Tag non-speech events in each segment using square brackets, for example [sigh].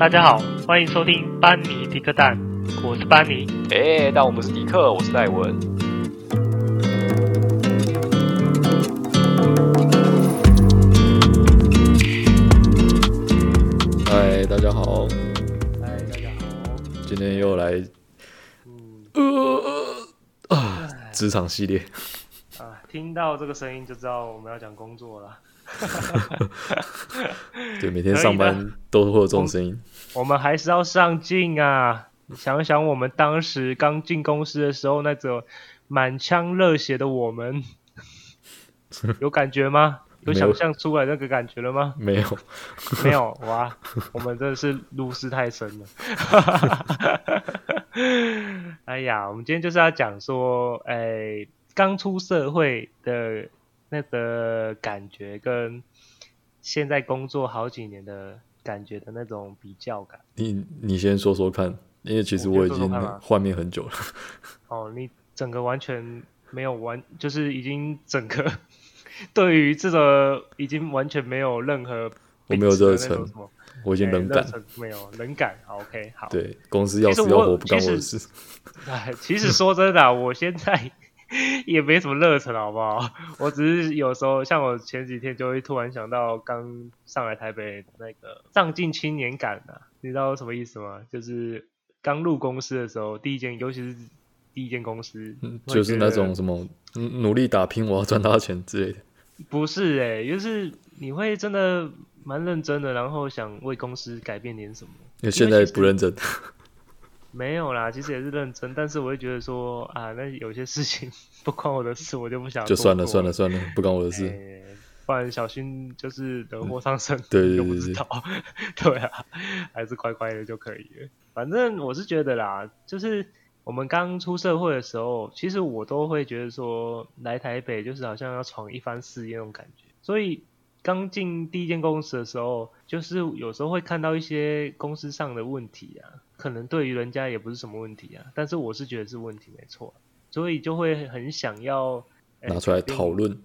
大家好，欢迎收听班尼迪克蛋，我是班尼。哎，但我们是迪克，我是戴文。嗨，大家好。嗨，大家好。今天又来，嗯，呃啊，职场系列。啊，听到这个声音就知道我们要讲工作了。[laughs] 对，每天上班都会有这种声音。我们还是要上进啊！想想我们当时刚进公司的时候，那种满腔热血的我们，[laughs] 有感觉吗？有想象出来那个感觉了吗？没有，没有哇！我们真的是入世太深了。[laughs] 哎呀，我们今天就是要讲说，哎，刚出社会的。那个感觉跟现在工作好几年的感觉的那种比较感，你你先说说看，因为其实我已经换面很久了。[laughs] 哦，你整个完全没有完，就是已经整个对于这个已经完全没有任何我没有热忱，我已经冷感，没有冷感。好，OK，好。对，公司要死要活不干我的事。[laughs] 哎，其实说真的，我现在。也没什么热忱，好不好？[laughs] 我只是有时候，像我前几天就会突然想到刚上来台北那个上进青年感啊，你知道什么意思吗？就是刚入公司的时候，第一件，尤其是第一间公司，嗯，就是那种什么努力打拼，我要赚大钱之类的。不是哎、欸，就是你会真的蛮认真的，然后想为公司改变点什么。因为现在不认真。没有啦，其实也是认真，但是我会觉得说啊，那有些事情不关我的事，我就不想。就算了算了算了，不关我的事。欸、不然小心就是惹祸上身，对 [laughs] 就不知道。[laughs] 对啊，还是乖乖的就可以了。反正我是觉得啦，就是我们刚出社会的时候，其实我都会觉得说，来台北就是好像要闯一番事业那种感觉。所以刚进第一间公司的时候，就是有时候会看到一些公司上的问题啊。可能对于人家也不是什么问题啊，但是我是觉得是问题没错，所以就会很想要拿出来讨论，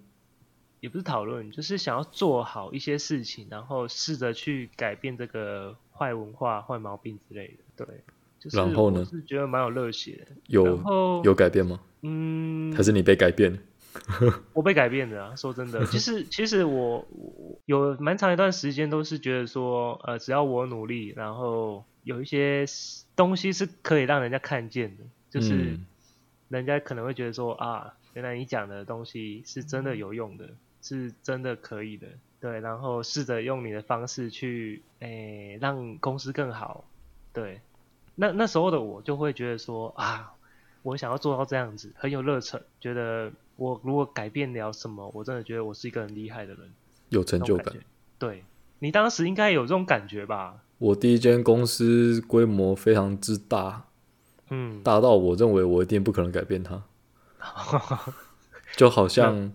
也不是讨论，就是想要做好一些事情，然后试着去改变这个坏文化、坏毛病之类的。对，就是然后呢？是觉得蛮有热血的。有有改变吗？嗯，还是你被改变了？[laughs] 我被改变的啊！说真的，[laughs] 其实其实我，我有蛮长一段时间都是觉得说，呃，只要我努力，然后。有一些东西是可以让人家看见的，就是人家可能会觉得说啊，原来你讲的东西是真的有用的，是真的可以的，对，然后试着用你的方式去，诶，让公司更好，对，那那时候的我就会觉得说啊，我想要做到这样子，很有热忱，觉得我如果改变了什么，我真的觉得我是一个很厉害的人，有成就感，对，你当时应该有这种感觉吧？我第一间公司规模非常之大，嗯，大到我认为我一定不可能改变它，[laughs] 就好像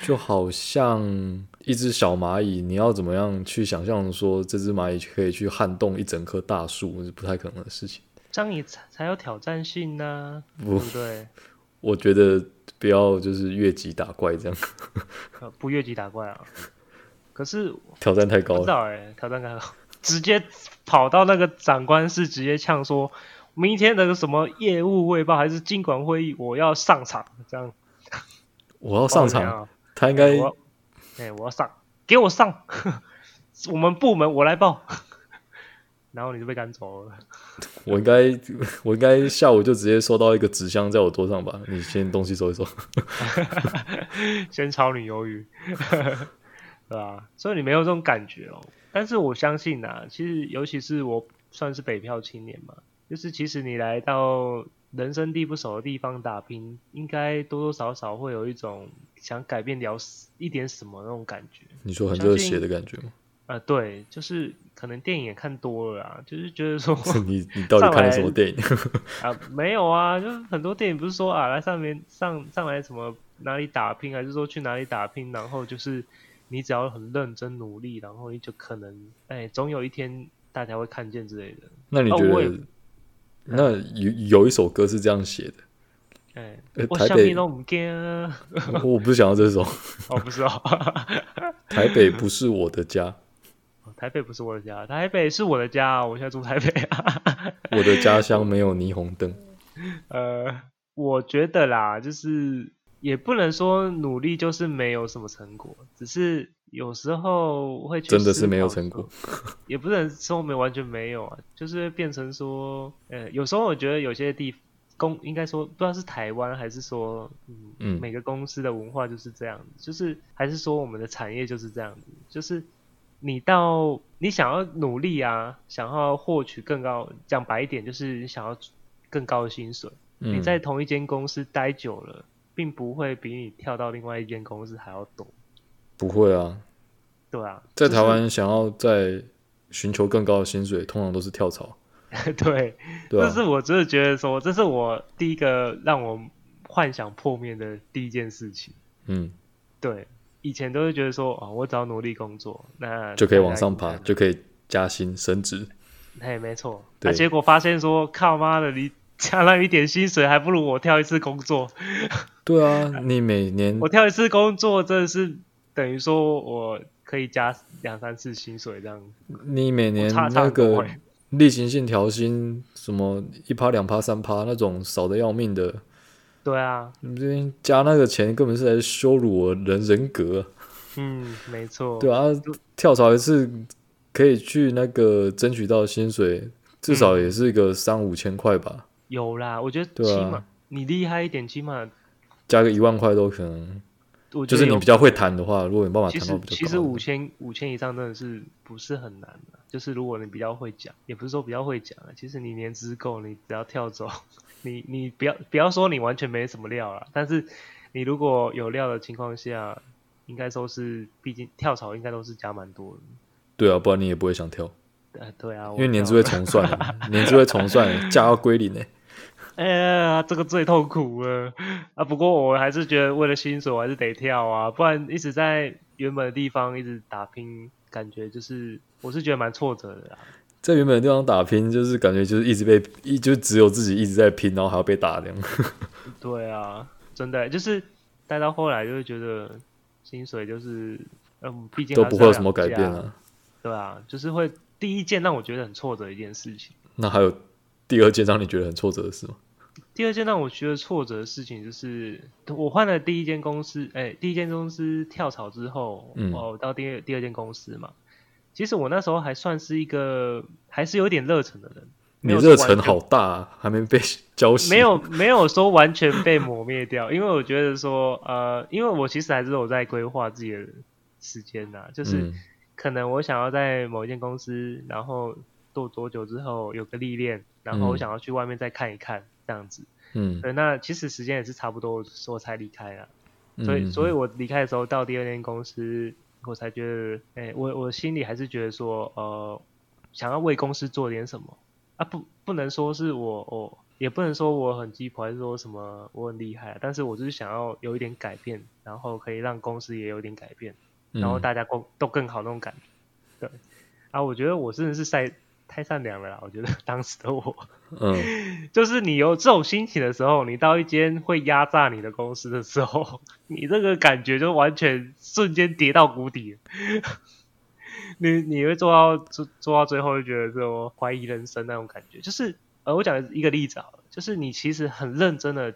就好像一只小蚂蚁，你要怎么样去想象说这只蚂蚁可以去撼动一整棵大树，是不太可能的事情。这样你才才有挑战性呢、啊，不对？[laughs] 我觉得不要就是越级打怪这样，[laughs] 不越级打怪啊。可是挑战太高了，不知道哎，挑战太高。[laughs] 直接跑到那个长官室，直接呛说：“明天那个什么业务汇报还是经管会议，我要上场。”这样，我要上场，他应该，哎、欸，我要上，给我上，[laughs] 我们部门我来报，然后你就被赶走了。[laughs] 我应该，我应该下午就直接收到一个纸箱在我桌上吧？你先东西收一收，[laughs] 先炒你鱿鱼，[laughs] 对吧？所以你没有这种感觉哦。但是我相信呐，其实尤其是我算是北漂青年嘛，就是其实你来到人生地不熟的地方打拼，应该多多少少会有一种想改变了一点什么那种感觉。你说很热血的感觉吗？呃，对，就是可能电影也看多了啊，就是觉得说 [laughs] 你你到底看了什么电影 [laughs] 啊？没有啊，就是很多电影不是说啊，来上面上上来什么哪里打拼，还是说去哪里打拼，然后就是。你只要很认真努力，然后你就可能，哎、欸，总有一天大家会看见之类的。那你觉得？哦、那有有一首歌是这样写的，哎、欸，我台北都不惊，我不是想要这首，我不知道。[laughs] 台北不是我的家，台北不是我的家，台北是我的家，我现在住台北啊。[laughs] 我的家乡没有霓虹灯。[laughs] 呃，我觉得啦，就是也不能说努力就是没有什么成果，只是有时候会去真的是没有成果，也不能说没完全没有啊，就是变成说，呃，有时候我觉得有些地公应该说不知道是台湾还是说，嗯，嗯每个公司的文化就是这样子，就是还是说我们的产业就是这样子，就是。你到你想要努力啊，想要获取更高，讲白一点就是你想要更高的薪水。嗯、你在同一间公司待久了，并不会比你跳到另外一间公司还要多。不会啊。对啊。在台湾想要在寻求更高的薪水，通常都是跳槽。[laughs] 对。这是我真的觉得说，这是我第一个让我幻想破灭的第一件事情。嗯。对。以前都是觉得说，哦，我只要努力工作，那就可以往上爬，就可以加薪升职。嘿，没错。那、啊、结果发现说，靠妈的，你加了一点薪水，还不如我跳一次工作。[laughs] 对啊，你每年我跳一次工作，真的是等于说我可以加两三次薪水这样。你每年那个例行性调薪，什么一趴两趴三趴那种少的要命的。对啊，你这边加那个钱根本是来羞辱我人人格。嗯，没错。对啊，跳槽一次可以去那个争取到薪水，至少也是一个三五千块吧。有啦，我觉得起码、啊、你厉害一点，起码加个一万块都可能。就是你比较会谈的话，如果你办法谈到比较，其实五千五千以上真的是不是很难的。就是如果你比较会讲，也不是说比较会讲啊，其实你年资够，你只要跳走，你你不要不要说你完全没什么料啦，但是你如果有料的情况下，应该说是，毕竟跳槽应该都是加蛮多的。对啊，不然你也不会想跳。对对啊，因为年资会重算，年资会重算，价要归零呢。[laughs] 哎呀，这个最痛苦了啊！不过我还是觉得为了薪水，我还是得跳啊，不然一直在原本的地方一直打拼，感觉就是我是觉得蛮挫折的啦。在原本的地方打拼，就是感觉就是一直被一就只有自己一直在拼，然后还要被打这样。对啊，真的就是待到后来就会觉得薪水就是嗯，毕竟都不会有什么改变啊。对啊，就是会第一件让我觉得很挫折的一件事情。那还有。第二件让你觉得很挫折的事吗？第二件让我觉得挫折的事情就是，我换了第一间公司，哎、欸，第一间公司跳槽之后，嗯，哦，到第二第二间公司嘛。其实我那时候还算是一个还是有点热忱的人。你热忱好大，啊，还没被 [laughs] 浇熄。没有没有说完全被磨灭掉，因为我觉得说，呃，因为我其实还是有在规划自己的时间呐，就是可能我想要在某一间公司，然后做多久之后有个历练。然后我想要去外面再看一看，嗯、这样子。嗯，对，那其实时间也是差不多，我才离开了。所以，嗯、所以我离开的时候到第二间公司，我才觉得，哎，我我心里还是觉得说，呃，想要为公司做点什么啊，不，不能说是我，我也不能说我很鸡婆，还是说什么我很厉害，但是我就是想要有一点改变，然后可以让公司也有点改变，然后大家都都更好那种感觉。对，啊，我觉得我真的是在。太善良了啦，[laughs] 我觉得 [laughs] 当时的我，嗯，[laughs] 就是你有这种心情的时候，你到一间会压榨你的公司的时候，你这个感觉就完全瞬间跌到谷底。你你会做到做做到最后，就觉得这种怀疑人生那种感觉。就是呃，我讲一个例子好了，就是你其实很认真的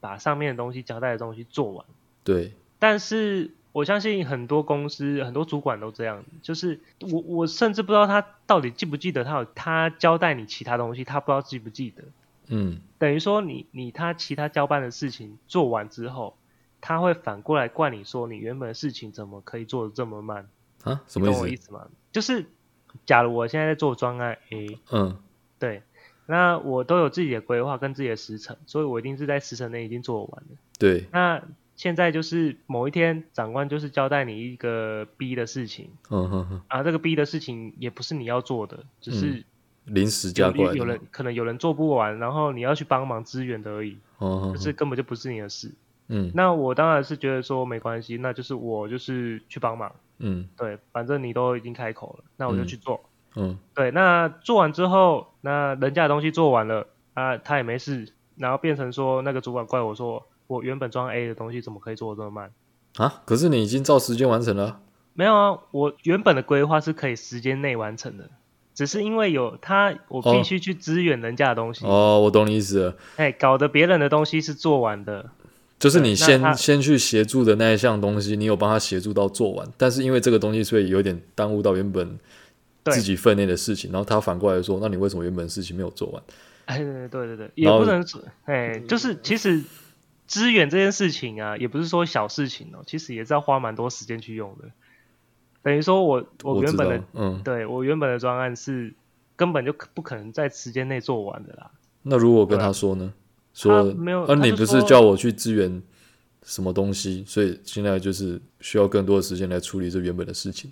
把上面的东西交代的东西做完，对，但是。我相信很多公司很多主管都这样，就是我我甚至不知道他到底记不记得他有他交代你其他东西，他不知道记不记得。嗯，等于说你你他其他交办的事情做完之后，他会反过来怪你说你原本的事情怎么可以做的这么慢啊？什么意思？懂我意思吗？就是假如我现在在做专案 A，嗯，对，那我都有自己的规划跟自己的时程，所以我一定是在时程内已经做完了。对，那。现在就是某一天，长官就是交代你一个 B 的事情，嗯哼哼，啊，这个 B 的事情也不是你要做的，只是临时加过来，有人可能有人做不完，然后你要去帮忙支援的而已，嗯，可是根本就不是你的事，嗯，那我当然是觉得说没关系，那就是我就是去帮忙，嗯，对，反正你都已经开口了，那我就去做，嗯，对，那做完之后，那人家的东西做完了，啊，他也没事，然后变成说那个主管怪我说。我原本装 A 的东西怎么可以做的这么慢？啊！可是你已经照时间完成了。没有啊，我原本的规划是可以时间内完成的，只是因为有他，我必须去支援人家的东西。哦，哦，我懂你意思了。哎，搞得别人的东西是做完的，就是你先先去协助的那一项东西，你有帮他协助到做完，但是因为这个东西，所以有点耽误到原本自己分内的事情，然后他反过来说，那你为什么原本的事情没有做完？哎，对对对，也不能说，哎，就是其实。支援这件事情啊，也不是说小事情哦，其实也是要花蛮多时间去用的。等于说我我原本的，嗯，对我原本的专案是根本就不可能在时间内做完的啦。那如果我跟他说呢？说没有，而你不是叫我去支援什么东西，所以现在就是需要更多的时间来处理这原本的事情。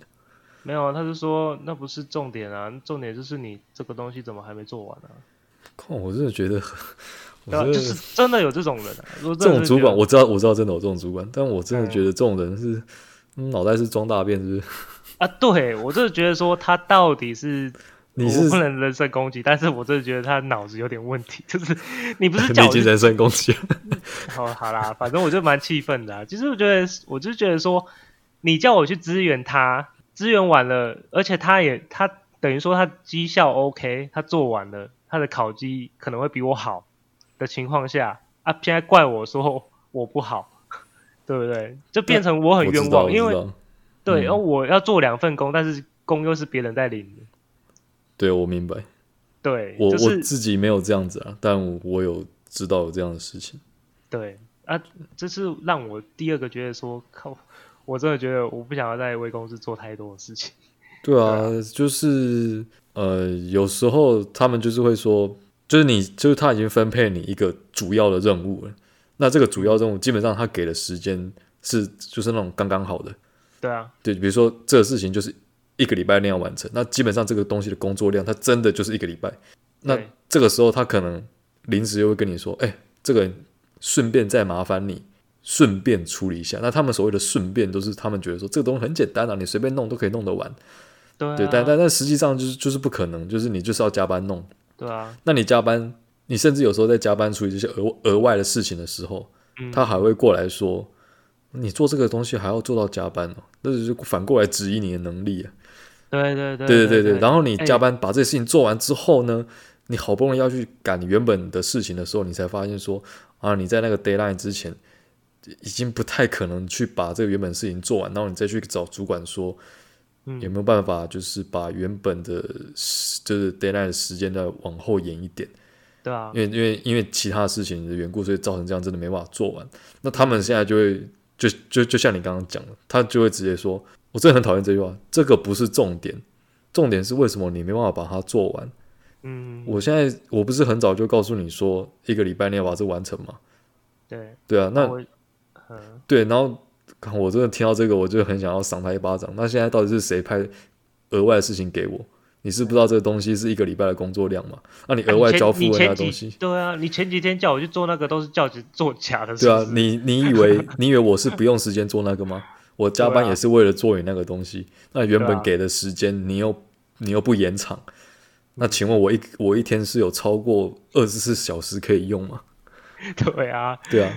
没有，他是说那不是重点啊，重点就是你这个东西怎么还没做完呢？看，我真的觉得。对、啊，就是真的有这种人、啊。这种主管，我知道，我知道，真的有这种主管，但我真的觉得这种人是脑、嗯、袋是装大便，是不是？[laughs] 啊，对，我就是觉得说他到底是，你是不能人身攻击，但是我真的觉得他脑子有点问题，就是你不是讲 [laughs] 你人身攻击？[laughs] 哦，好啦，反正我就蛮气愤的、啊。其实我觉得，我就觉得说，你叫我去支援他，支援完了，而且他也他等于说他绩效 OK，他做完了，他的考绩可能会比我好。的情况下啊，现在怪我说我不好，[laughs] 对不对？就变成我很冤枉，因为对，然后、嗯、我要做两份工，但是工又是别人在领的。对，我明白。对，我、就是、我自己没有这样子啊，但我，有知道有这样的事情。对啊，这是让我第二个觉得说靠，我真的觉得我不想要在为公司做太多的事情。对啊，对啊就是呃，有时候他们就是会说。就是你，就是他已经分配你一个主要的任务了。那这个主要任务基本上他给的时间是就是那种刚刚好的。对啊，对，比如说这个事情就是一个礼拜内要完成，那基本上这个东西的工作量，它真的就是一个礼拜。那这个时候他可能临时又会跟你说：“哎，这个顺便再麻烦你顺便处理一下。”那他们所谓的顺便都是他们觉得说这个东西很简单啊，你随便弄都可以弄得完。对啊，对，但但但实际上就是就是不可能，就是你就是要加班弄。对啊，那你加班，你甚至有时候在加班处理这些额额外的事情的时候，嗯，他还会过来说，你做这个东西还要做到加班哦，那就是反过来质疑你的能力啊。对对对对对对对，然后你加班把这些事情做完之后呢，欸，你好不容易要去赶原本的事情的时候，你才发现说啊，你在那个 deadline 之前已经不太可能去把这个原本事情做完，然后你再去找主管说。有没有办法，就是把原本的，就是 deadline 的时间再往后延一点？对啊，因为因为因为其他事情的缘故，所以造成这样真的没办法做完。那他们现在就会就就就像你刚刚讲的，他就会直接说：“我真的很讨厌这句话，这个不是重点，重点是为什么你没办法把它做完？”嗯，我现在我不是很早就告诉你说，一个礼拜内要把这完成吗？对对啊，那对，然后。我真的听到这个，我就很想要赏他一巴掌。那现在到底是谁派额外的事情给我？你是不知道这个东西是一个礼拜的工作量吗？那你额外交付了那东西？对啊，你前几天叫我去做那个，都是叫做假的。对啊，你你以为 [laughs] 你以为我是不用时间做那个吗？我加班也是为了做你那个东西。那原本给的时间，你又你又不延长，那请问我一我一天是有超过二十四小时可以用吗？[laughs] 对啊，对啊。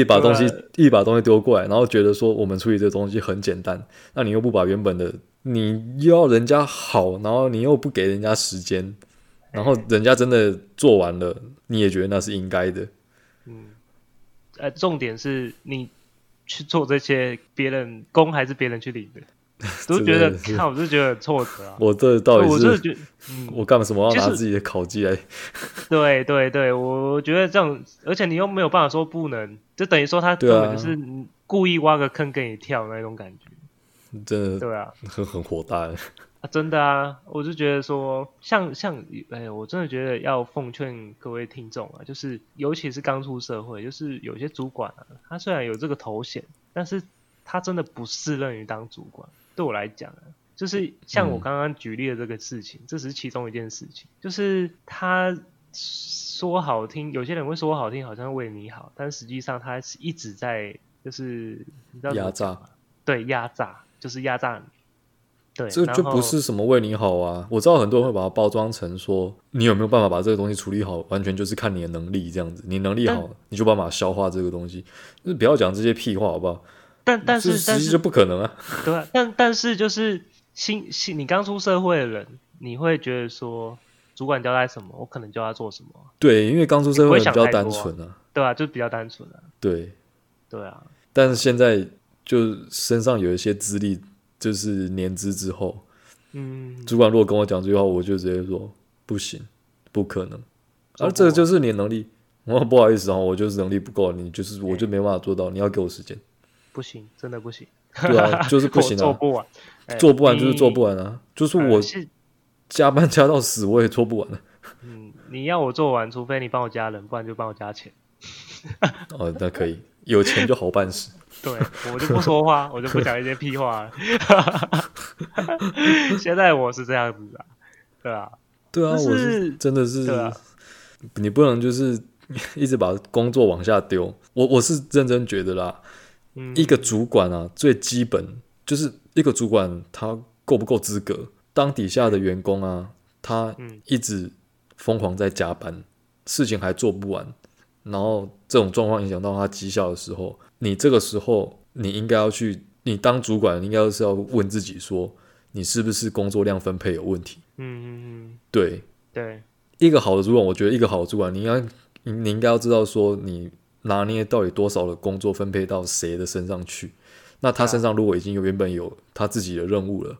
一把东西，一把东西丢过来，然后觉得说我们处理这个东西很简单，那你又不把原本的，你又要人家好，然后你又不给人家时间，然后人家真的做完了，你也觉得那是应该的。嗯，呃，重点是你去做这些，别人工还是别人去领的。[laughs] 都觉得看，我就觉得很挫折啊！我这到底是，我是觉得，嗯，[laughs] 我干什么要拿自己的考绩来？[laughs] 对对对，我觉得这样，而且你又没有办法说不能，就等于说他根本就是故意挖个坑给你跳那种感觉，真的，对啊，很很火大啊！真的啊，我就觉得说，像像，哎，我真的觉得要奉劝各位听众啊，就是尤其是刚出社会，就是有些主管啊，他虽然有这个头衔，但是他真的不适任于当主管。对我来讲，就是像我刚刚举例的这个事情，嗯，这只是其中一件事情。就是他说好听，有些人会说好听，好像为你好，但实际上他是一直在就是你知道压榨，对，压榨就是压榨你。对，这就不是什么为你好啊！我知道很多人会把它包装成说，你有没有办法把这个东西处理好，完全就是看你的能力这样子。你能力好，你就办法消化这个东西。就是不要讲这些屁话好不好？但但是但是就不可能啊。[laughs] 对啊，但但是就是新新你刚出社会的人，你会觉得说主管交代什么，我可能就要做什么。对，因为刚出社会比较单纯啊。对啊，就比较单纯啊。对。对啊。但是现在就身上有一些资历，就是年资之后，嗯，主管如果跟我讲这句话，我就直接说不行，不可能。而、啊、这个就是你的能力。[laughs] 我不好意思啊，我就是能力不够，你就是我就没办法做到，你要给我时间。不行，真的不行。对啊，就是不行啊，[laughs] 做不完，做不完就是做不完啊，就是我加班加到死我也做不完了。[laughs] 嗯，你要我做完，除非你帮我加人，不然就帮我加钱。哦，那可以，有钱就好办事。[laughs] 对，我就不说话，我就不讲一些屁话了。现在我是这样子的，对啊，对啊，我是真的是，你不能就是。一直把工作往下丢，我我是认真觉得啦。嗯，一个主管啊，最基本就是一个主管他够不够资格？当底下的员工啊，他一直疯狂在加班，事情还做不完，然后这种状况影响到他绩效的时候，你这个时候你应该要去，你当主管应该是要问自己说，你是不是工作量分配有问题？嗯嗯嗯，对对，一个好的主管，我觉得一个好的主管，你应该。你你应该要知道说，你拿捏到底多少的工作分配到谁的身上去？那他身上如果已经有原本有他自己的任务了，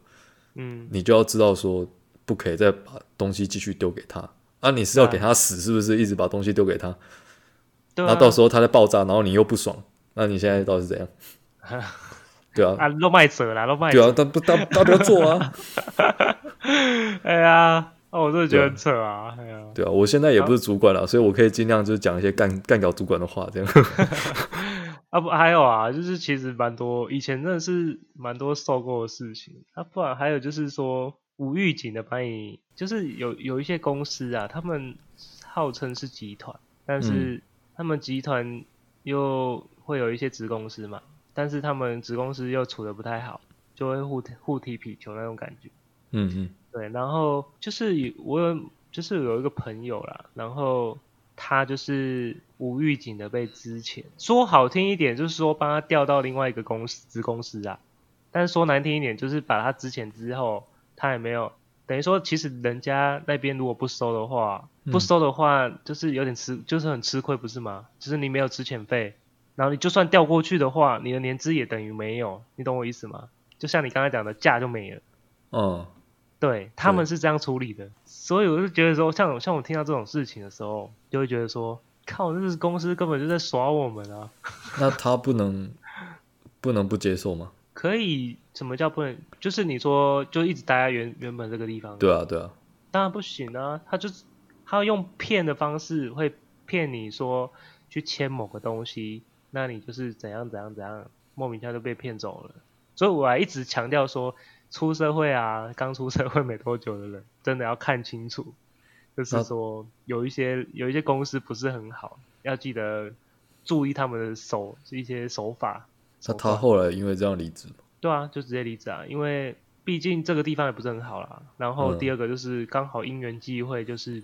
嗯，你就要知道说，不可以再把东西继续丢给他。啊，你是要给他死是不是？一直把东西丢给他，那、啊、到时候他在爆炸，然后你又不爽，那你现在到底是怎样？[laughs] 对啊，卖。对啊，他不他他不要做啊！[laughs] 哎呀。哦，我真的觉得很扯啊！对啊，啊，对啊，我现在也不是主管了，啊，所以我可以尽量就是讲一些干干掉主管的话，这样。[laughs] 啊不，还有啊，就是其实蛮多以前真的是蛮多受过的事情。啊，不然还有就是说无预警的把你，就是有有一些公司啊，他们号称是集团，但是他们集团又会有一些子公司嘛，但是他们子公司又处的不太好，就会互互踢皮球那种感觉。嗯嗯。对，然后就是有我有就是有一个朋友啦，然后他就是无预警的被资遣，说好听一点就是说帮他调到另外一个公司子公司啊，但是说难听一点就是把他资遣之后，他也没有等于说其实人家那边如果不收的话，不收的话就是有点吃就是很吃亏不是吗？就是你没有资遣费，然后你就算调过去的话，你的年资也等于没有，你懂我意思吗？就像你刚才讲的假就没了，嗯。对，他们是这样处理的，所以我就觉得说，像像我听到这种事情的时候，就会觉得说，靠，这是公司根本就在耍我们啊！[laughs] 那他不能不能不接受吗？[laughs] 可以，什么叫不能？就是你说就一直待在原原本这个地方。对啊，对啊。当然不行啊！他就是他要用骗的方式，会骗你说去签某个东西，那你就是怎样怎样怎样，莫名其妙就被骗走了。所以我还一直强调说。出社会啊，刚出社会没多久的人，[laughs] 真的要看清楚，就是说有一些有一些公司不是很好，要记得注意他们的手一些手法。那他后来因为这样离职？对啊，就直接离职啊，因为毕竟这个地方也不是很好啦。然后第二个就是刚好因缘际会，就是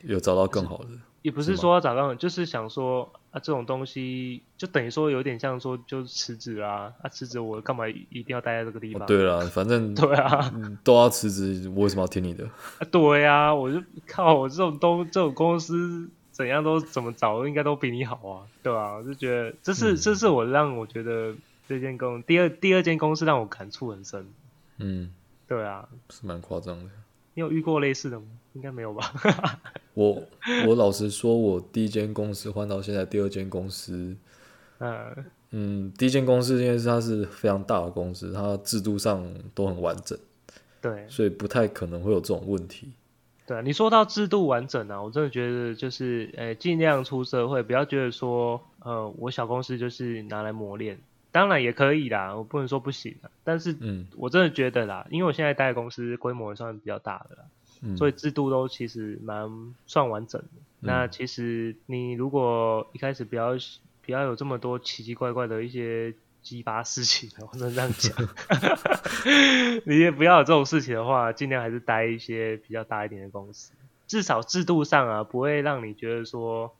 有找到更好的。也不是说要找到，就是想说啊，这种东西就等于说有点像说就辞职啊，啊辞职我干嘛一定要待在这个地方？哦、对了，反正 [laughs] 对啊，都要辞职，我为什么要听你的？[laughs] 啊对啊，我就靠我这种东这种公司怎样都怎么找应该都比你好啊，对啊，我就觉得这是、嗯、这是我让我觉得这间公第二第二间公司让我感触很深。嗯，对啊，是蛮夸张的。你有遇过类似的吗？应该没有吧。[laughs] 我我老实说，我第一间公司换到现在第二间公司，嗯嗯，第一间公司因为是它是非常大的公司，它制度上都很完整，对，所以不太可能会有这种问题。对，你说到制度完整啊，我真的觉得就是，诶，尽量出社会，不要觉得说，呃，我小公司就是拿来磨练，当然也可以啦，我不能说不行，但是，嗯，我真的觉得啦，因为我现在待的公司规模也算比较大的啦。嗯、所以制度都其实蛮算完整的。嗯、那其实你如果一开始不要不要有这么多奇奇怪怪的一些激发事情，我只能这样讲。[laughs] 你也不要有这种事情的话，尽量还是待一些比较大一点的公司，至少制度上啊不会让你觉得说，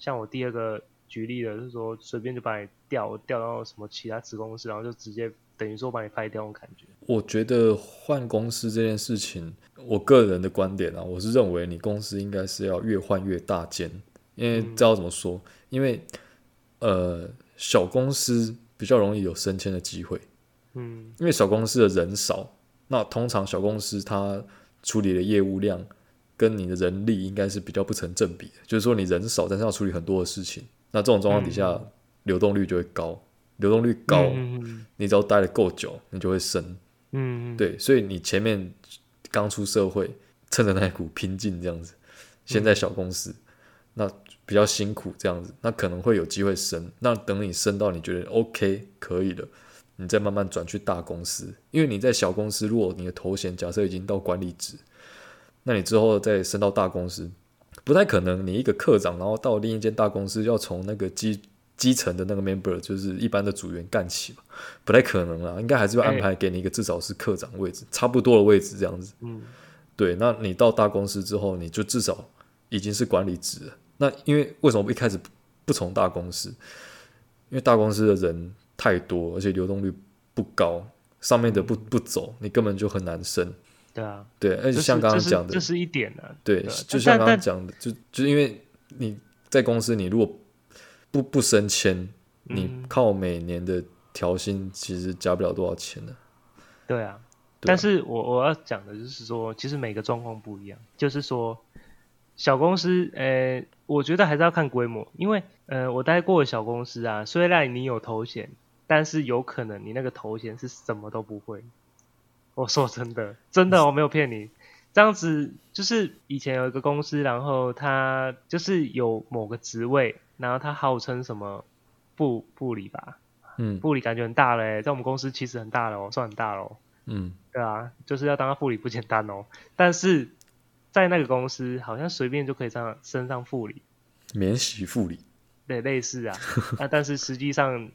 像我第二个举例了，就是说随便就把你调调到什么其他子公司，然后就直接等于说把你开掉那种感觉。我觉得换公司这件事情，我个人的观点啊，我是认为你公司应该是要越换越大间，因为知道怎么说，嗯、因为呃小公司比较容易有升迁的机会，嗯，因为小公司的人少，那通常小公司它处理的业务量。跟你的人力应该是比较不成正比的，就是说你人少，但是要处理很多的事情，那这种状况底下，嗯、流动率就会高，流动率高，嗯、你只要待得够久，你就会升，嗯，对，所以你前面刚出社会，趁着那一股拼劲这样子，现在小公司，嗯、那比较辛苦这样子，那可能会有机会升，那等你升到你觉得 OK 可以了，你再慢慢转去大公司，因为你在小公司，如果你的头衔假设已经到管理职。那你之后再升到大公司，不太可能。你一个课长，然后到另一间大公司，要从那个基基层的那个 member，就是一般的组员干起嘛，不太可能啦。应该还是会安排给你一个至少是课长位置，差不多的位置这样子。嗯，对。那你到大公司之后，你就至少已经是管理职了。那因为为什么一开始不从大公司？因为大公司的人太多，而且流动率不高，上面的不不走，你根本就很难升。对啊，对，而且像刚刚讲的，这是一点的。对，就像刚刚讲的，就就因为你在公司，你如果不不升迁，你靠每年的调薪，其实加不了多少钱的。对啊，但是我我要讲的就是说，其实每个状况不一样。就是说，小公司，呃，我觉得还是要看规模，因为呃，我待过的小公司啊，虽然你有头衔，但是有可能你那个头衔是什么都不会。我说真的，真的我没有骗你。这样子就是以前有一个公司，然后他就是有某个职位，然后他号称什么部部里吧，嗯，部里感觉很大嘞，在我们公司其实很大了，算很大了，嗯，对啊，就是要当个副理不简单哦。但是在那个公司，好像随便就可以上升上副理，免洗副理，对，类似啊，[laughs] 啊，但是实际上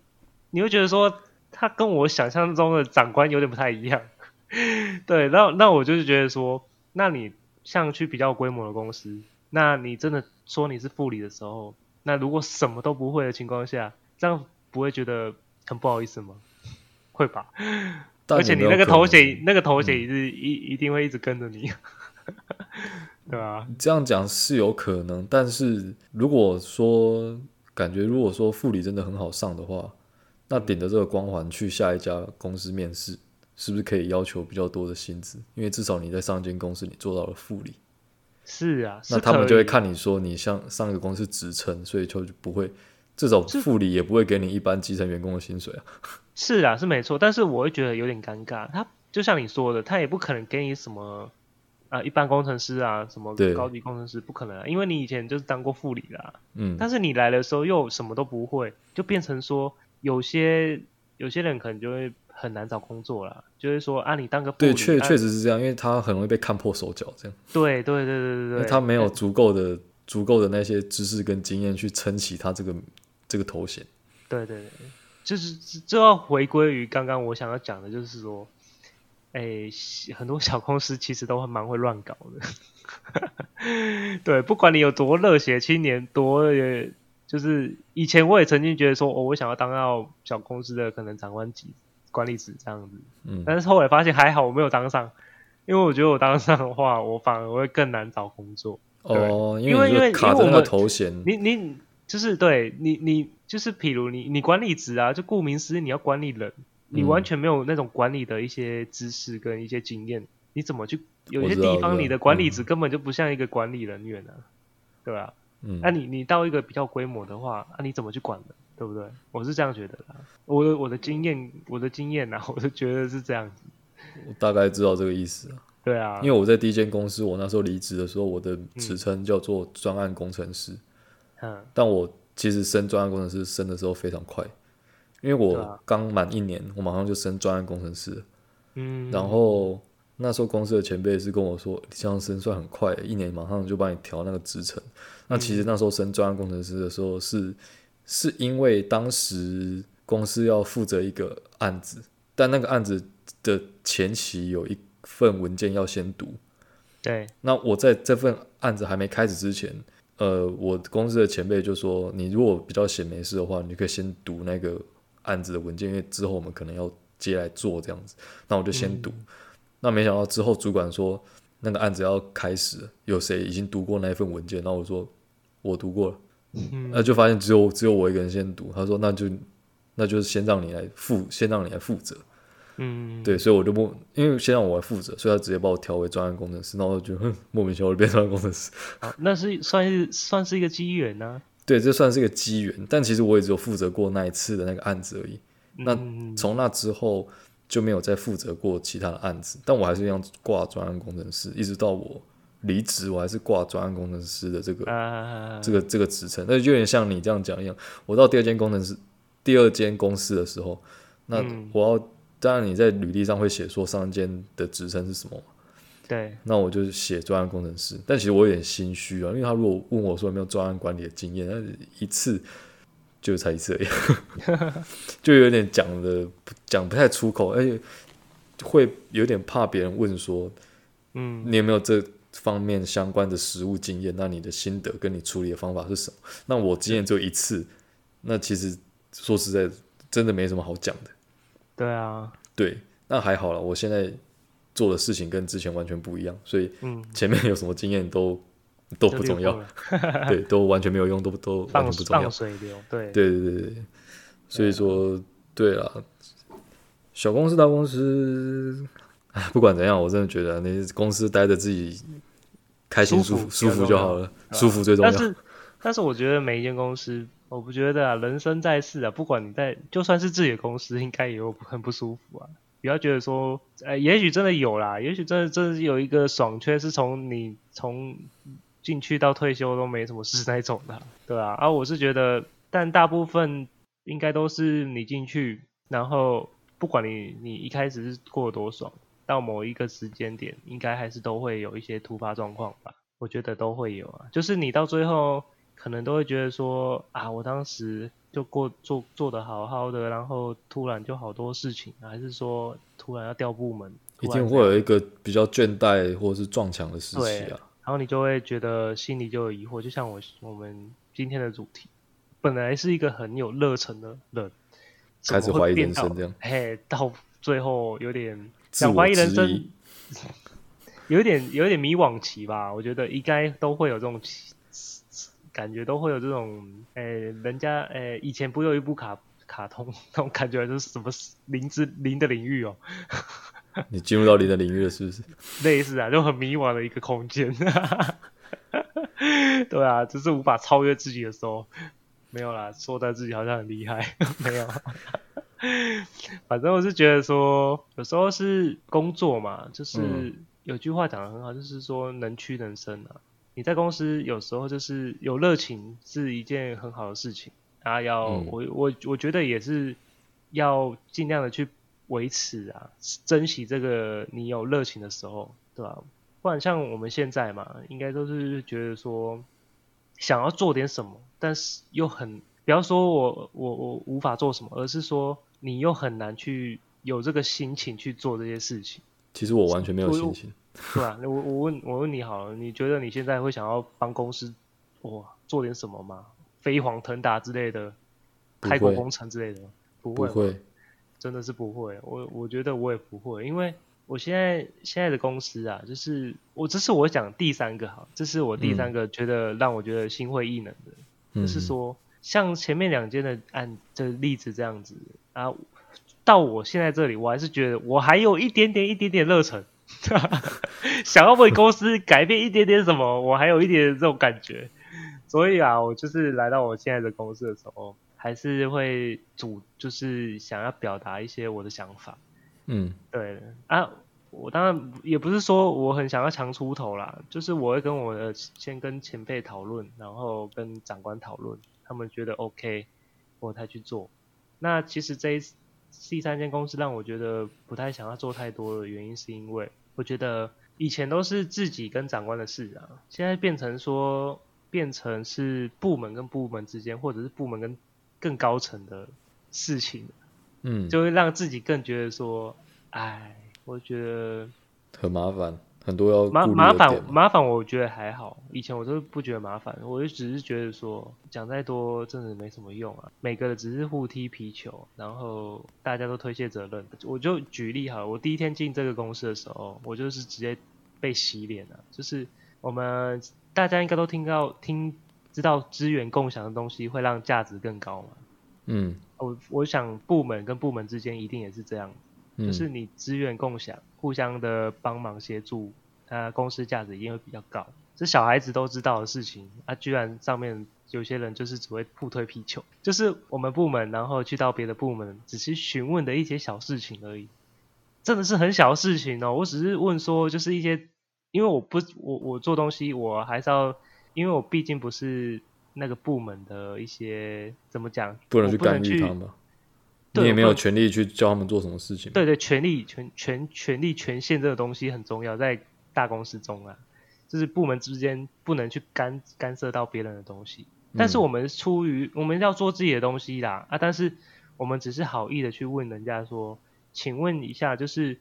你会觉得说，他跟我想象中的长官有点不太一样。[laughs] 对，那那我就是觉得说，那你像去比较规模的公司，那你真的说你是副理的时候，那如果什么都不会的情况下，这样不会觉得很不好意思吗？[laughs] 会吧？而且你那个头衔，那个头衔一直一一定会一直跟着你，[laughs] 对吧？这样讲是有可能，但是如果说感觉如果说副理真的很好上的话，那顶着这个光环去下一家公司面试。是不是可以要求比较多的薪资？因为至少你在上一间公司你做到了副理。是啊，是那他们就会看你说你像上一个公司职称，所以就不会，至少副理也不会给你一般基层员工的薪水啊。[laughs] 是啊，是没错，但是我会觉得有点尴尬。他就像你说的，他也不可能给你什么啊、呃，一般工程师啊，什么高级工程师不可能啊，因为你以前就是当过副理啦。嗯。但是你来的时候又什么都不会，就变成说有些有些人可能就会。很难找工作啦，就是说啊，你当个对，确确实是这样，因为他很容易被看破手脚，这样。对对对对对对，他没有足够的足够的那些知识跟经验去撑起他这个这个头衔。对对对，就是就要回归于刚刚我想要讲的，就是说，哎、欸，很多小公司其实都蛮会乱搞的。[laughs] 对，不管你有多热血青年，多就是以前我也曾经觉得说，哦，我想要当到小公司的可能长官级。管理职这样子，嗯，但是后来发现还好我没有当上，因为我觉得我当上的话，我反而会更难找工作。哦，因为因为卡着那个头衔，你你就是对你你就是，譬如你你管理职啊，就顾名思义你要管理人，你完全没有那种管理的一些知识跟一些经验，你怎么去？有些地方你的管理职根本就不像一个管理人员啊，对吧？嗯，那你你到一个比较规模的话，那你怎么去管人？对不对？我是这样觉得的。我的我的经验，我的经验呐，[laughs] 我是觉得是这样子。我大概知道这个意思啊。对啊，因为我在第一间公司，我那时候离职的时候，我的职称叫做专案工程师。嗯。但我其实升专案工程师升的时候非常快，因为我刚满一年，我马上就升专案工程师。嗯。然后那时候公司的前辈是跟我说：“这样升算很快，一年马上就帮你调那个职称。”那其实那时候升专案工程师的时候是。是因为当时公司要负责一个案子，但那个案子的前期有一份文件要先读。对。那我在这份案子还没开始之前，呃，我公司的前辈就说，你如果比较闲没事的话，你可以先读那个案子的文件，因为之后我们可能要接来做这样子。那我就先读。嗯、那没想到之后主管说那个案子要开始，有谁已经读过那一份文件？然后我说我读过了。嗯，那就发现只有只有我一个人先读。他说那就那就是先让你来负，先让你来负责。嗯，对，所以我就不，因为先让我来负责，所以他直接把我调为专案工程师，然后我就，莫名其妙就变专案工程师。好，那是算是算是一个机缘呢？对，这算是一个机缘，但其实我也只有负责过那一次的那个案子而已。嗯、那从那之后就没有再负责过其他的案子，但我还是一样挂专案工程师，一直到我离职，我还是挂专案工程师的这个、啊、这个这个职称。那就有点像你这样讲一样，我到第二间工程师第二间公司的时候，那我要。当然，你在履历上会写说上间的职称是什么？对，那我就写专案工程师。但其实我有点心虚啊，因为他如果问我说有没有专案管理的经验，那一次就才一次而已，[laughs] 就有点讲的讲不太出口，而且会有点怕别人问说，嗯，你有没有这方面相关的实务经验？那你的心得跟你处理的方法是什么？那我经验只有一次，那其实说实在，真的没什么好讲的。对啊，对，那还好了。我现在做的事情跟之前完全不一样，所以前面有什么经验都、嗯、都不重要，对，都完全没有用，都都 [laughs] 完全不重要。放水流，对，对对对对，所以说，对啊，小公司大公司，哎，不管怎样，我真的觉得那公司待着自己开心舒服舒服就好了，舒服最重要。但是，但是我觉得每一间公司。我不觉得啊，人生在世啊，不管你在，就算是自己的公司，应该也有很不舒服啊。不要觉得说，呃，也许真的有啦，也许真的真的有一个爽缺，是从你从进去到退休都没什么事那种的，[laughs] 对啊。啊，我是觉得，但大部分应该都是你进去，然后不管你你一开始是过得多爽，到某一个时间点，应该还是都会有一些突发状况吧。我觉得都会有啊，就是你到最后。可能都会觉得说啊，我当时就过做做的好好的，然后突然就好多事情，还是说突然要调部门，一定会有一个比较倦怠或者是撞墙的时期啊。然后你就会觉得心里就有疑惑，就像我我们今天的主题，本来是一个很有热忱的人，开始怀疑人生这样，嘿，到最后有点想怀疑人生，有点有点迷惘期吧。我觉得应该都会有这种。感觉都会有这种，诶、欸，人家诶、欸，以前不有一部卡卡通，那种感觉就是什么灵之灵的领域哦。你进入到零的领域了，是不是？[laughs] 类似啊，就很迷惘的一个空间。[laughs] 对啊，就是无法超越自己的时候，没有啦，说的自己好像很厉害，[laughs] 没有。[laughs] 反正我是觉得说，有时候是工作嘛，就是有句话讲的很好，就是说能屈能伸啊。你在公司有时候就是有热情是一件很好的事情啊，要我我我觉得也是要尽量的去维持啊，珍惜这个你有热情的时候，对吧？不然像我们现在嘛，应该都是觉得说想要做点什么，但是又很，不要说我我我无法做什么，而是说你又很难去有这个心情去做这些事情。其实我完全没有心情。对啊，我我问我问你好了，你觉得你现在会想要帮公司哇做点什么吗？飞黄腾达之类的，开国工程之类的，不会，不会，真的是不会。我我觉得我也不会，因为我现在现在的公司啊，就是我这是我讲第三个哈，这是我第三个觉得让我觉得心灰意冷的，嗯、就是说像前面两间的案这例子这样子啊，到我现在这里，我还是觉得我还有一点点一点点热忱。[laughs] 想要为公司改变一点点什么，我还有一点这种感觉，所以啊，我就是来到我现在的公司的时候，还是会主就是想要表达一些我的想法。嗯，对啊，我当然也不是说我很想要强出头啦，就是我会跟我的先跟前辈讨论，然后跟长官讨论，他们觉得 OK，我才去做。那其实这。第三间公司让我觉得不太想要做太多的原因，是因为我觉得以前都是自己跟长官的事啊，现在变成说变成是部门跟部门之间，或者是部门跟更高层的事情，嗯，就会让自己更觉得说，哎，我觉得很麻烦，很多要麻麻烦麻烦，我觉得还好。以前我都不觉得麻烦，我就只是觉得说讲再多真的没什么用啊。每个人只是互踢皮球，然后大家都推卸责任。我就举例好了，我第一天进这个公司的时候，我就是直接被洗脸了。就是我们大家应该都听到听知道资源共享的东西会让价值更高嘛。嗯，我我想部门跟部门之间一定也是这样。就是你资源共享，互相的帮忙协助，它公司价值一定会比较高。这小孩子都知道的事情啊，居然上面有些人就是只会互推皮球，就是我们部门然后去到别的部门，只是询问的一些小事情而已，真的是很小的事情哦。我只是问说，就是一些，因为我不我我做东西，我还是要，因为我毕竟不是那个部门的一些怎么讲，不能去干预他们。你也没有权利去教他们做什么事情。对对，权利权权权利权限这个东西很重要，在大公司中啊，就是部门之间不能去干干涉到别人的东西。但是我们出于我们要做自己的东西啦啊，但是我们只是好意的去问人家说，请问一下，就是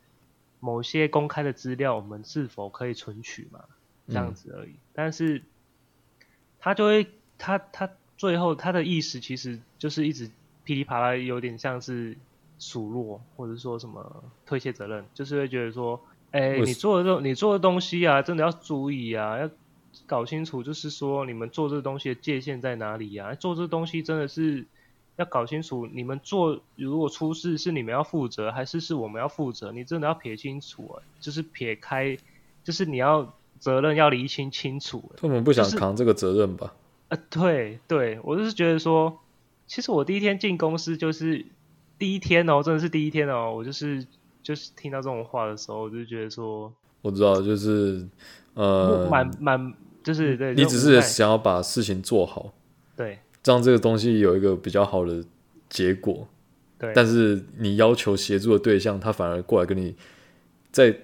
某些公开的资料，我们是否可以存取嘛？这样子而已。但是他就会他他最后他的意思其实就是一直。噼里啪啦，有点像是数落，或者说什么推卸责任，就是会觉得说，哎、欸，你做的这你做的东西啊，真的要注意啊，要搞清楚，就是说你们做这个东西的界限在哪里呀？做这个东西真的是要搞清楚，你们做如果出事是你们要负责，还是是我们要负责？你真的要撇清楚，就是撇开，就是你要责任要厘清清楚。他们不想扛这个责任吧？啊、就是，对对，我就是觉得说。其实我第一天进公司就是第一天哦，真的是第一天哦。我就是就是听到这种话的时候，我就觉得说，我知道，就是呃，蛮蛮就是对，你只是想要把事情做好，对，让这个东西有一个比较好的结果，对。但是你要求协助的对象，他反而过来跟你，在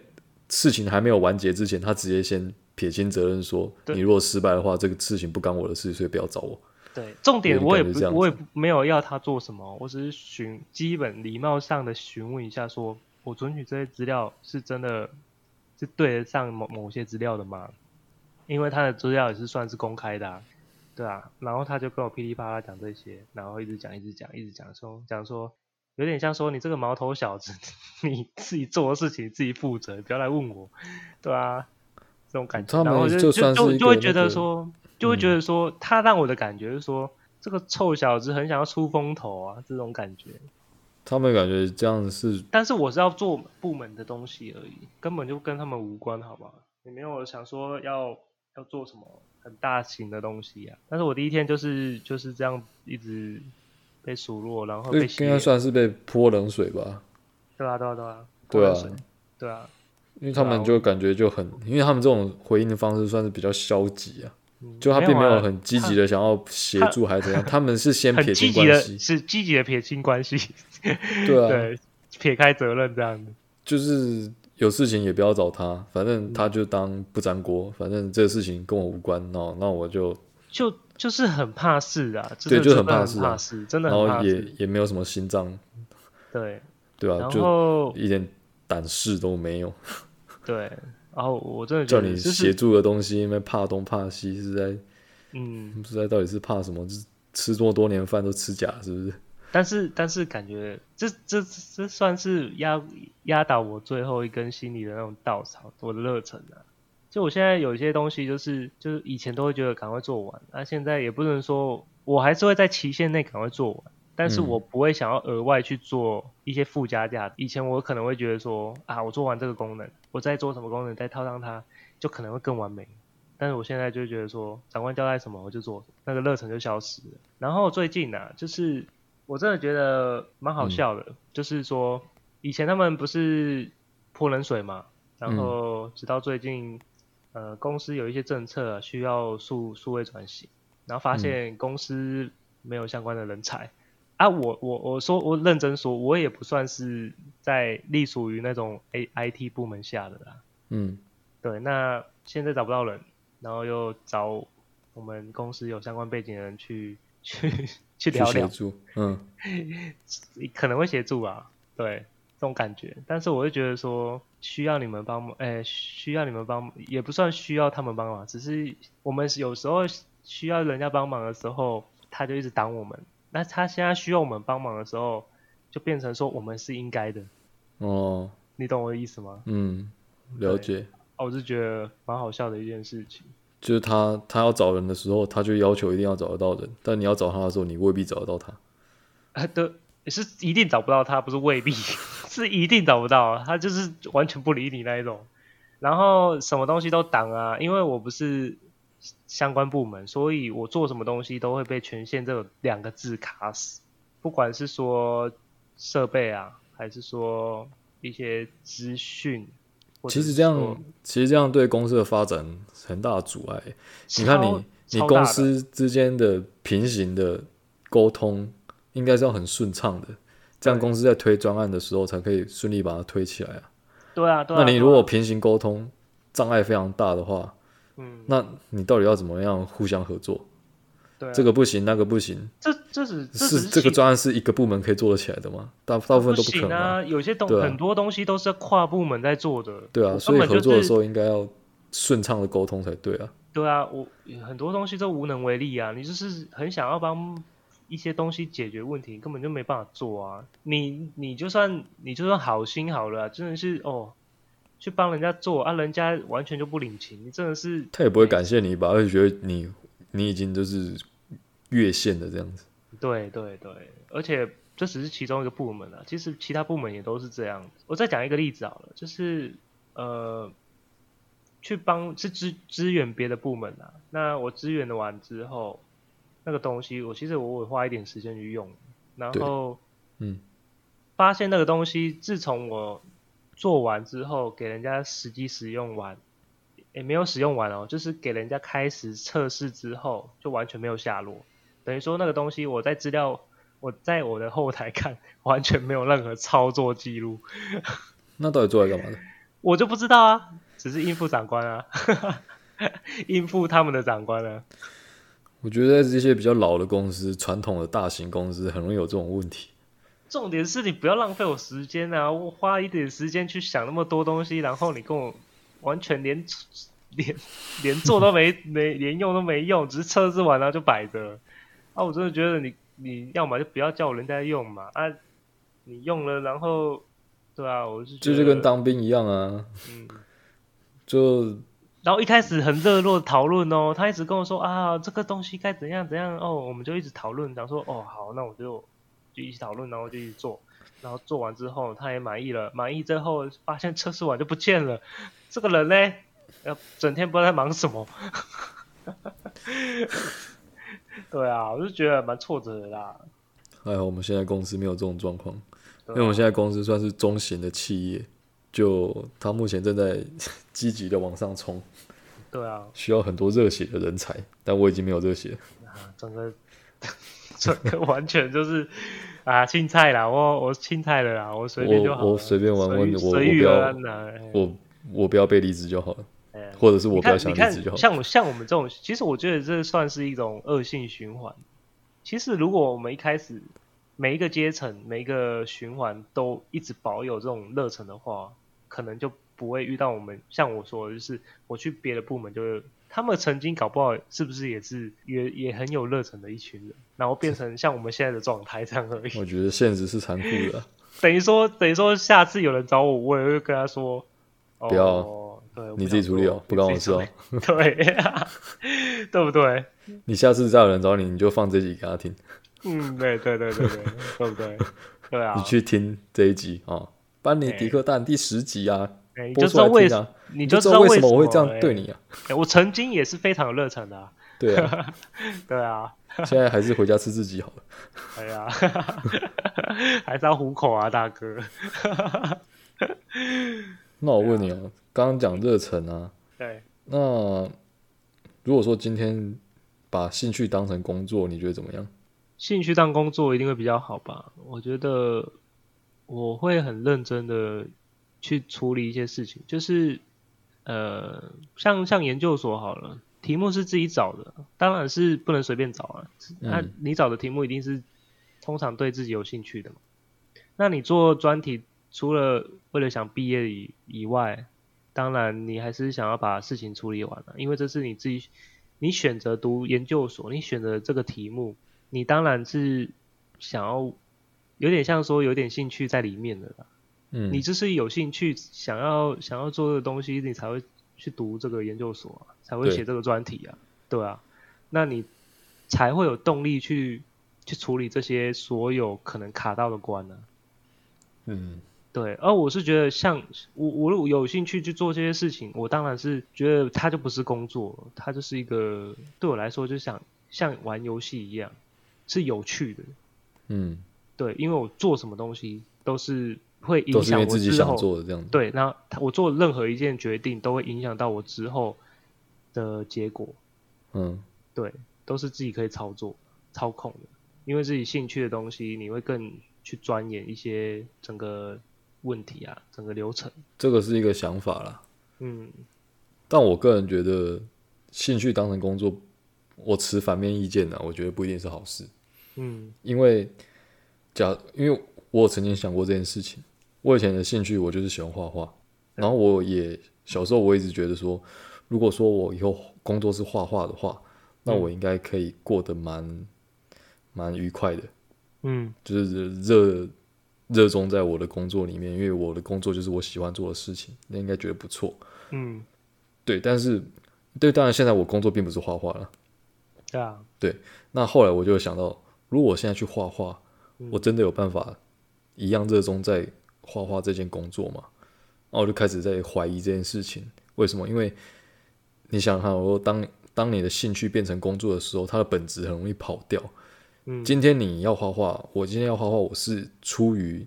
事情还没有完结之前，他直接先撇清责任，说你如果失败的话，这个事情不干我的事，所以不要找我。对，重点我也不，我也没有要他做什么，我只是询基本礼貌上的询问一下说，说我准许这些资料是真的是对得上某某些资料的吗？因为他的资料也是算是公开的，啊，对啊。然后他就跟我噼里啪啦讲这些，然后一直讲，一直讲，一直讲，说讲说有点像说你这个毛头小子，[laughs] 你自己做的事情自己负责，不要来问我，对啊，这种感觉，然后就就就就会觉得说。就会觉得说，他让我的感觉是说，嗯、这个臭小子很想要出风头啊，这种感觉。他们感觉这样是，但是我是要做部门的东西而已，根本就跟他们无关，好吧？也没有想说要要做什么很大型的东西啊。但是我第一天就是就是这样一直被数落，然后被应该算是被泼冷水吧？对啊，对啊，对啊，对啊，对啊，因为他们就感觉就很，因为他们这种回应的方式算是比较消极啊。就他并没有很积极的想要协助，还是怎样？[laughs] 他们是先撇清关系，是积极的撇清关系。[laughs] 对啊，对，撇开责任这样子。就是有事情也不要找他，反正他就当不沾锅，反正这个事情跟我无关。那那我就就就是很怕事啊，对，就很怕事，怕事，真的。然后也也没有什么心脏，对对啊，就一点胆识都没有。[laughs] 对。然后我真的觉得、就是、叫你协助的东西，因为怕东怕西，是在，嗯，不知道到底是怕什么，就是吃这么多年饭都吃假，是不是？但是但是感觉这这这算是压压倒我最后一根心里的那种稻草，我的热忱啊！就我现在有一些东西，就是就是以前都会觉得赶快做完，那、啊、现在也不能说，我还是会在期限内赶快做完。但是我不会想要额外去做一些附加价值。以前我可能会觉得说啊，我做完这个功能，我再做什么功能，再套上它，就可能会更完美。但是我现在就觉得说，长官交代什么我就做，那个热忱就消失了。然后最近啊，就是我真的觉得蛮好笑的，嗯、就是说以前他们不是泼冷水嘛，然后直到最近，呃，公司有一些政策、啊、需要数数位转型，然后发现公司没有相关的人才。啊，我我我说我认真说，我也不算是在隶属于那种 A I T 部门下的啦。嗯，对，那现在找不到人，然后又找我们公司有相关背景的人去去去聊聊，助，嗯，[laughs] 可能会协助啊，对，这种感觉。但是我会觉得说，需要你们帮忙，哎，需要你们帮，也不算需要他们帮忙，只是我们有时候需要人家帮忙的时候，他就一直挡我们。那他现在需要我们帮忙的时候，就变成说我们是应该的。哦，你懂我的意思吗？嗯，了解。哦，我是觉得蛮好笑的一件事情。就是他，他要找人的时候，他就要求一定要找得到人，但你要找他的时候，你未必找得到他。啊，对，是一定找不到他，不是未必，[laughs] 是一定找不到，他就是完全不理你那一种。然后什么东西都挡啊，因为我不是相关部门，所以我做什么东西都会被权限这两个字卡死。不管是说设备啊，还是说一些资讯。其实这样，其实这样对公司的发展很大的阻碍。你看你，你你公司之间的平行的沟通，应该是要很顺畅的，这样公司在推专案的时候才可以顺利把它推起来啊。对啊，对啊。那你如果平行沟通障碍非常大的话，嗯，那你到底要怎么样互相合作？对，这个不行，那个不行。这这是这是这个专案是一个部门可以做得起来的吗？大大部分都不可能啊。有些东很多东西都是跨部门在做的。对啊，所以合作的时候应该要顺畅的沟通才对啊。对啊，我很多东西都无能为力啊。你就是很想要帮一些东西解决问题，根本就没办法做啊。你你就算你就算好心好了，真的是哦，去帮人家做啊，人家完全就不领情，你真的是他也不会感谢你吧？而且觉得你你已经就是。越线的这样子，对对对，而且这只是其中一个部门啊，其实其他部门也都是这样。我再讲一个例子好了，就是呃，去帮是支支援别的部门啊，那我支援了完之后，那个东西我其实我会花一点时间去用，然后嗯，发现那个东西自从我做完之后，给人家实际使用完，也没有使用完哦，就是给人家开始测试之后，就完全没有下落。等于说那个东西，我在资料，我在我的后台看，[laughs] 完全没有任何操作记录。那到底做来干嘛的？[laughs] 我就不知道啊，只是应付长官啊，[laughs] 应付他们的长官啊。我觉得在这些比较老的公司，传统的大型公司，很容易有这种问题。重点是你不要浪费我时间啊！我花一点时间去想那么多东西，然后你跟我完全连连连做都没没连用都没用，只是测试完了就摆着。啊，我真的觉得你你要么就不要叫人家用嘛，啊，你用了然后，对啊，我是就是跟当兵一样啊，嗯，就然后一开始很热络讨论哦，他一直跟我说啊，这个东西该怎样怎样哦，我们就一直讨论，讲说哦好，那我就就一起讨论，然后就一起做，然后做完之后他也满意了，满意之后发现测试完就不见了，这个人呢，要整天不知道在忙什么。[laughs] 对啊，我就觉得蛮挫折的啦。还好我们现在公司没有这种状况，因为我们现在公司算是中型的企业，就他目前正在 [laughs] 积极的往上冲。对啊，需要很多热血的人才，但我已经没有热血了。啊，整个整个完全就是啊青菜啦，我我青菜了啦，我随便就好我随便玩玩，我我不要，我我不要被离职就好了。或者是我比较想离职就好。像像我们这种，其实我觉得这算是一种恶性循环。其实如果我们一开始每一个阶层、每一个循环都一直保有这种热忱的话，可能就不会遇到我们像我说的，就是我去别的部门，就是他们曾经搞不好是不是也是也也很有热忱的一群人，然后变成像我们现在的状态这样而已。我觉得现实是残酷的。[laughs] 等于说，等于说，下次有人找我，我也会跟他说，不要。对你自己处理哦，不关我事哦。[laughs] 对，[laughs] 对不对？你下次再有人找你，你就放这集给他听。嗯，对对对对对，对不对？对啊，你去听这一集啊，班尼迪克蛋第十集啊，你就知道为什么，你就知道为什么我会这样对你啊。我曾经也是非常有热忱的。对啊，对啊，现在还是回家吃自己好了。哎呀，[laughs] 还是要糊口啊，大哥。[laughs] 那我问你啊。刚刚讲热忱啊，对。那如果说今天把兴趣当成工作，你觉得怎么样？兴趣当工作一定会比较好吧？我觉得我会很认真的去处理一些事情，就是呃，像像研究所好了，题目是自己找的，当然是不能随便找啊。那、嗯、你找的题目一定是通常对自己有兴趣的嘛？那你做专题除了为了想毕业以以外，当然你还是想要把事情处理完了，因为这是你自己，你选择读研究所，你选择这个题目，你当然是想要有点像说有点兴趣在里面的啦。嗯，你就是有兴趣想要想要做这个东西，你才会去读这个研究所，才会写这个专题啊，对，对啊，那你才会有动力去去处理这些所有可能卡到的关呢、啊。嗯，对，而我是觉得像我我如果有兴趣去做这些事情，我当然是觉得它就不是工作，它就是一个对我来说就像像玩游戏一样，是有趣的。嗯，对，因为我做什么东西都是。会影响我自己想做的这样子。对，那我做任何一件决定都会影响到我之后的结果。嗯，对，都是自己可以操作、操控的。因为自己兴趣的东西，你会更去钻研一些整个问题啊，整个流程。这个是一个想法啦。嗯，但我个人觉得，兴趣当成工作，我持反面意见呢。我觉得不一定是好事。嗯，因为假，因为我曾经想过这件事情。我以前的兴趣，我就是喜欢画画，然后我也小时候我一直觉得说，如果说我以后工作是画画的话，那我应该可以过得蛮蛮愉快的，嗯，就是热热衷在我的工作里面，因为我的工作就是我喜欢做的事情，那应该觉得不错，嗯，对，但是对，当然现在我工作并不是画画了，对啊，对，那后来我就想到，如果我现在去画画，我真的有办法一样热衷在画画这件工作嘛，然后我就开始在怀疑这件事情。为什么？因为你想看，我说当当你的兴趣变成工作的时候，它的本质很容易跑掉。嗯，今天你要画画，我今天要画画，我是出于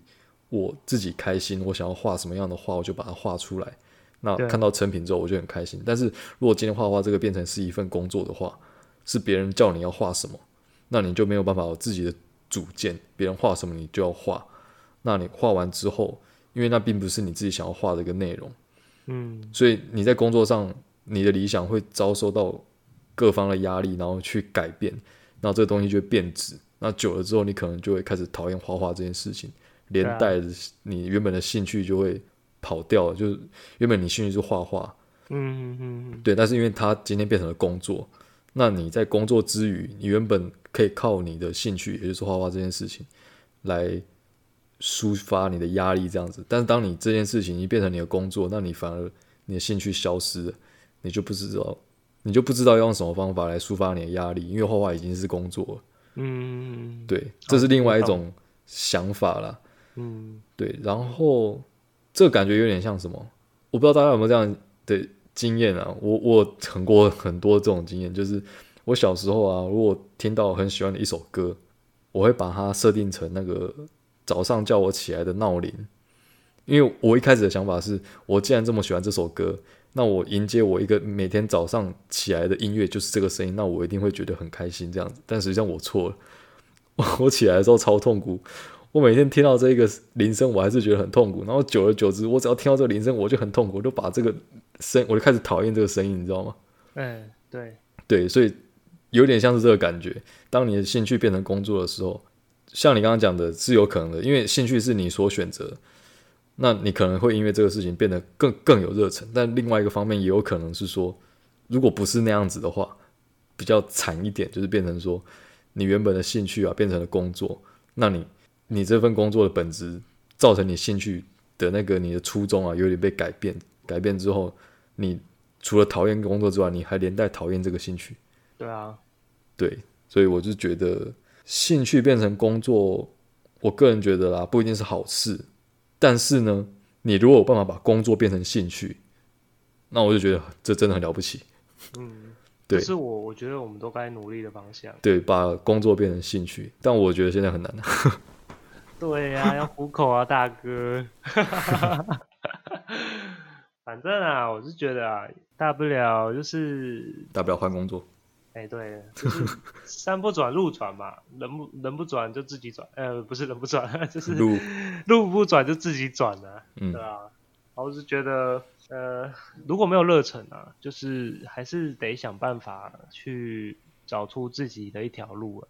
我自己开心，我想要画什么样的画，我就把它画出来。那看到成品之后，我就很开心。但是如果今天画画这个变成是一份工作的话，是别人叫你要画什么，那你就没有办法有自己的主见，别人画什么你就要画。那你画完之后，因为那并不是你自己想要画的一个内容，嗯，所以你在工作上，你的理想会遭受到各方的压力，然后去改变，那这个东西就会变质。那久了之后，你可能就会开始讨厌画画这件事情，连带着你原本的兴趣就会跑掉了。就是原本你兴趣是画画，嗯嗯嗯，对，但是因为它今天变成了工作，那你在工作之余，你原本可以靠你的兴趣，也就是画画这件事情来。抒发你的压力这样子，但是当你这件事情已经变成你的工作，那你反而你的兴趣消失了，你就不知道，你就不知道要用什么方法来抒发你的压力，因为画画已经是工作了。嗯，对，这是另外一种想法啦。嗯，对，然后这个感觉有点像什么？我不知道大家有没有这样的经验啊？我我很过很多这种经验，就是我小时候啊，如果听到很喜欢的一首歌，我会把它设定成那个。早上叫我起来的闹铃，因为我一开始的想法是，我既然这么喜欢这首歌，那我迎接我一个每天早上起来的音乐就是这个声音，那我一定会觉得很开心这样子。但实际上我错了，[laughs] 我起来的时候超痛苦，我每天听到这个铃声，我还是觉得很痛苦。然后久而久之，我只要听到这个铃声，我就很痛苦，我就把这个声，我就开始讨厌这个声音，你知道吗？嗯，对，对，所以有点像是这个感觉。当你的兴趣变成工作的时候。像你刚刚讲的是有可能的，因为兴趣是你所选择，那你可能会因为这个事情变得更更有热忱。但另外一个方面也有可能是说，如果不是那样子的话，比较惨一点，就是变成说你原本的兴趣啊变成了工作，那你你这份工作的本质造成你兴趣的那个你的初衷啊有点被改变，改变之后，你除了讨厌工作之外，你还连带讨厌这个兴趣。对啊，对，所以我就觉得。兴趣变成工作，我个人觉得啦，不一定是好事。但是呢，你如果有办法把工作变成兴趣，那我就觉得这真的很了不起。嗯，对，这是我我觉得我们都该努力的方向。对，把工作变成兴趣，但我觉得现在很难。对呀、啊，要糊口啊，大哥。[laughs] 反正啊，我是觉得啊，大不了就是大不了换工作。哎、欸，对，[laughs] 就是山不转路转嘛，人不人不转就自己转，呃，不是人不转，[laughs] 就是路路不转就自己转了，嗯，对啊。我是觉得，呃，如果没有热忱啊，就是还是得想办法去找出自己的一条路啊，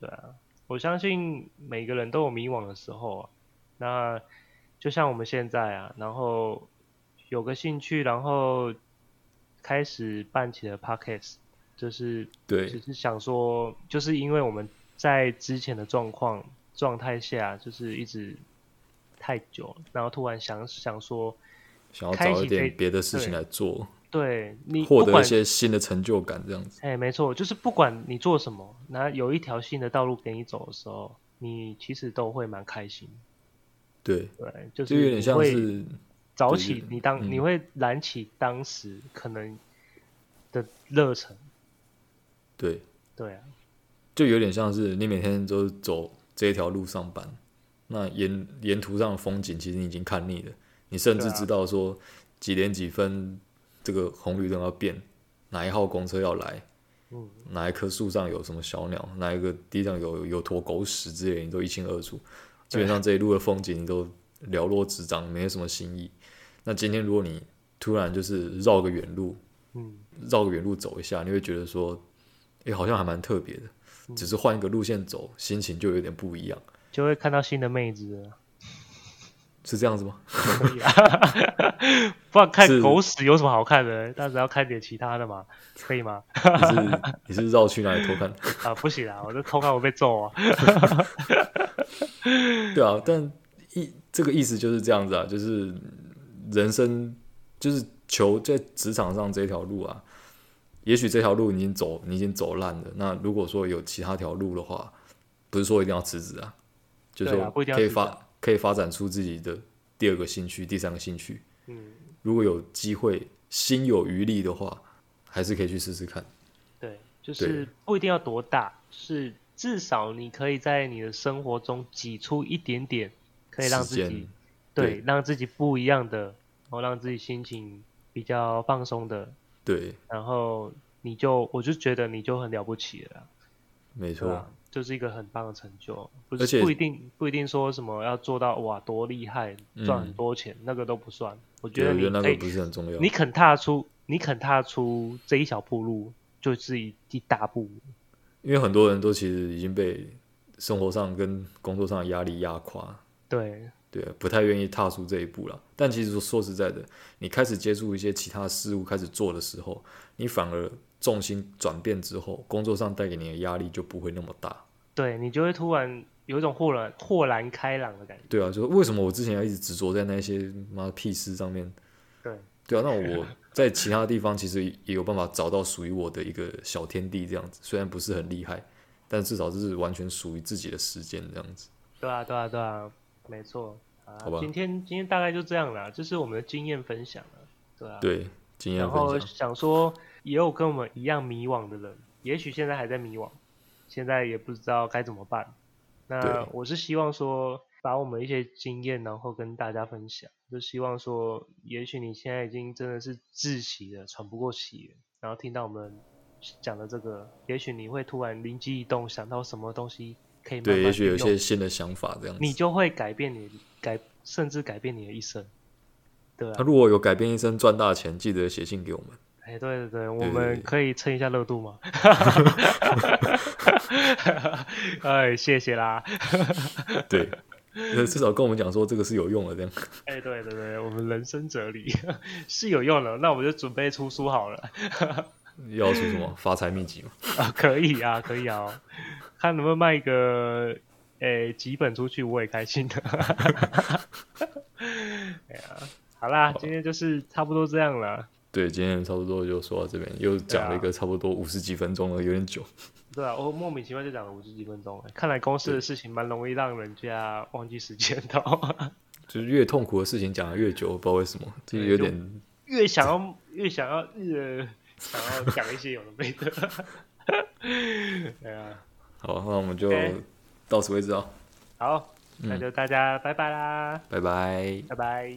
对啊。我相信每个人都有迷惘的时候啊，那就像我们现在啊，然后有个兴趣，然后开始办起了 podcast，就是对，只是想说，就是因为我们在之前的状况状态下，就是一直太久了，然后突然想想说，想要找一点别的事情来做，对，你获得一些新的成就感，这样子。哎，没错，就是不管你做什么，那有一条新的道路给你走的时候，你其实都会蛮开心。对对，就是就有点像是早起，你当、嗯、你会燃起当时可能的热忱。对。对啊，就有点像是你每天都走这一条路上班，那沿沿途上的风景其实你已经看腻了，你甚至知道说几点几分这个红绿灯要变，哪一号公车要来，嗯，哪一棵树上有什么小鸟，哪一个地上有有坨狗屎之类，你都一清二楚。基本上这一路的风景你都了若指掌，没有什么新意。那今天如果你突然就是绕个远路，嗯，绕个远路走一下，你会觉得说，哎，好像还蛮特别的。只是换一个路线走，心情就有点不一样。就会看到新的妹子了，是这样子吗？可以啊，[laughs] 不然看狗屎有什么好看的？但是要看点其他的嘛，可以吗？你是你是绕去哪里偷看？[laughs] 啊，不行啊，我这偷看我被揍啊。[laughs] 对啊，但意这个意思就是这样子啊，就是人生就是求在职场上这条路啊，也许这条路你已经走，你已经走烂了。那如果说有其他条路的话，不是说一定要辞职啊，就是说可以发、啊、可以发展出自己的第二个兴趣、第三个兴趣。嗯，如果有机会，心有余力的话，还是可以去试试看。对，就是不一定要多大，是。至少你可以在你的生活中挤出一点点，可以让自己对，对让自己不一样的，然后让自己心情比较放松的，对，然后你就我就觉得你就很了不起了，没错，就是一个很棒的成就，不是不一定不一定说什么要做到哇多厉害赚很多钱，嗯，那个都不算，我觉得你那个不是很重要，你肯踏出你肯踏出这一小步路，就是一一大步。因为很多人都其实已经被生活上跟工作上的压力压垮，对对，不太愿意踏出这一步了。但其实说说实在的，你开始接触一些其他事物，开始做的时候，你反而重心转变之后，工作上带给你的压力就不会那么大。对，你就会突然有一种豁然豁然开朗的感觉。对啊，就是为什么我之前要一直执着在那些妈屁事上面？对对啊，那我。在其他地方其实也有办法找到属于我的一个小天地，这样子虽然不是很厉害，但至少这是完全属于自己的时间，这样子。对啊，对啊，对啊，没错。啊，好吧。今天今天大概就这样啦，这是我们的经验分享了，对啊。对，经验分享。然后想说，也有跟我们一样迷惘的人，也许现在还在迷惘，现在也不知道该怎么办。那我是希望说。把我们一些经验，然后跟大家分享，就希望说，也许你现在已经真的是窒息了，喘不过气了，然后听到我们讲的这个，也许你会突然灵机一动，想到什么东西可以慢慢，对，也许有一些新的想法，这样子，你就会改变你改，甚至改变你的一生。对啊，他如果有改变一生赚大钱，记得写信给我们。哎，对对对，我们可以蹭一下热度吗？[laughs] [laughs] 哎，谢谢啦。[laughs] 对。至少跟我们讲说这个是有用的，这样。哎、欸，对对对，我们人生哲理是有用的，那我们就准备出书好了。要出什么发财秘籍吗？啊，可以啊，可以啊，看能不能卖个诶、欸、几本出去，我也开心的。[laughs] 哎呀，好啦好，今天就是差不多这样了。对，今天差不多就说到这边，又讲了一个差不多五十几分钟了，有点久。对啊，我莫名其妙就讲了五十几分钟，看来公司的事情蛮容易让人家忘记时间的。[laughs] 就是越痛苦的事情讲的越久，不知道为什么，就有点越想要越想要越想要讲一些有的没的。[laughs] 对啊，好，那我们就到此为止哦。好，那就大家拜拜啦，拜拜，拜拜。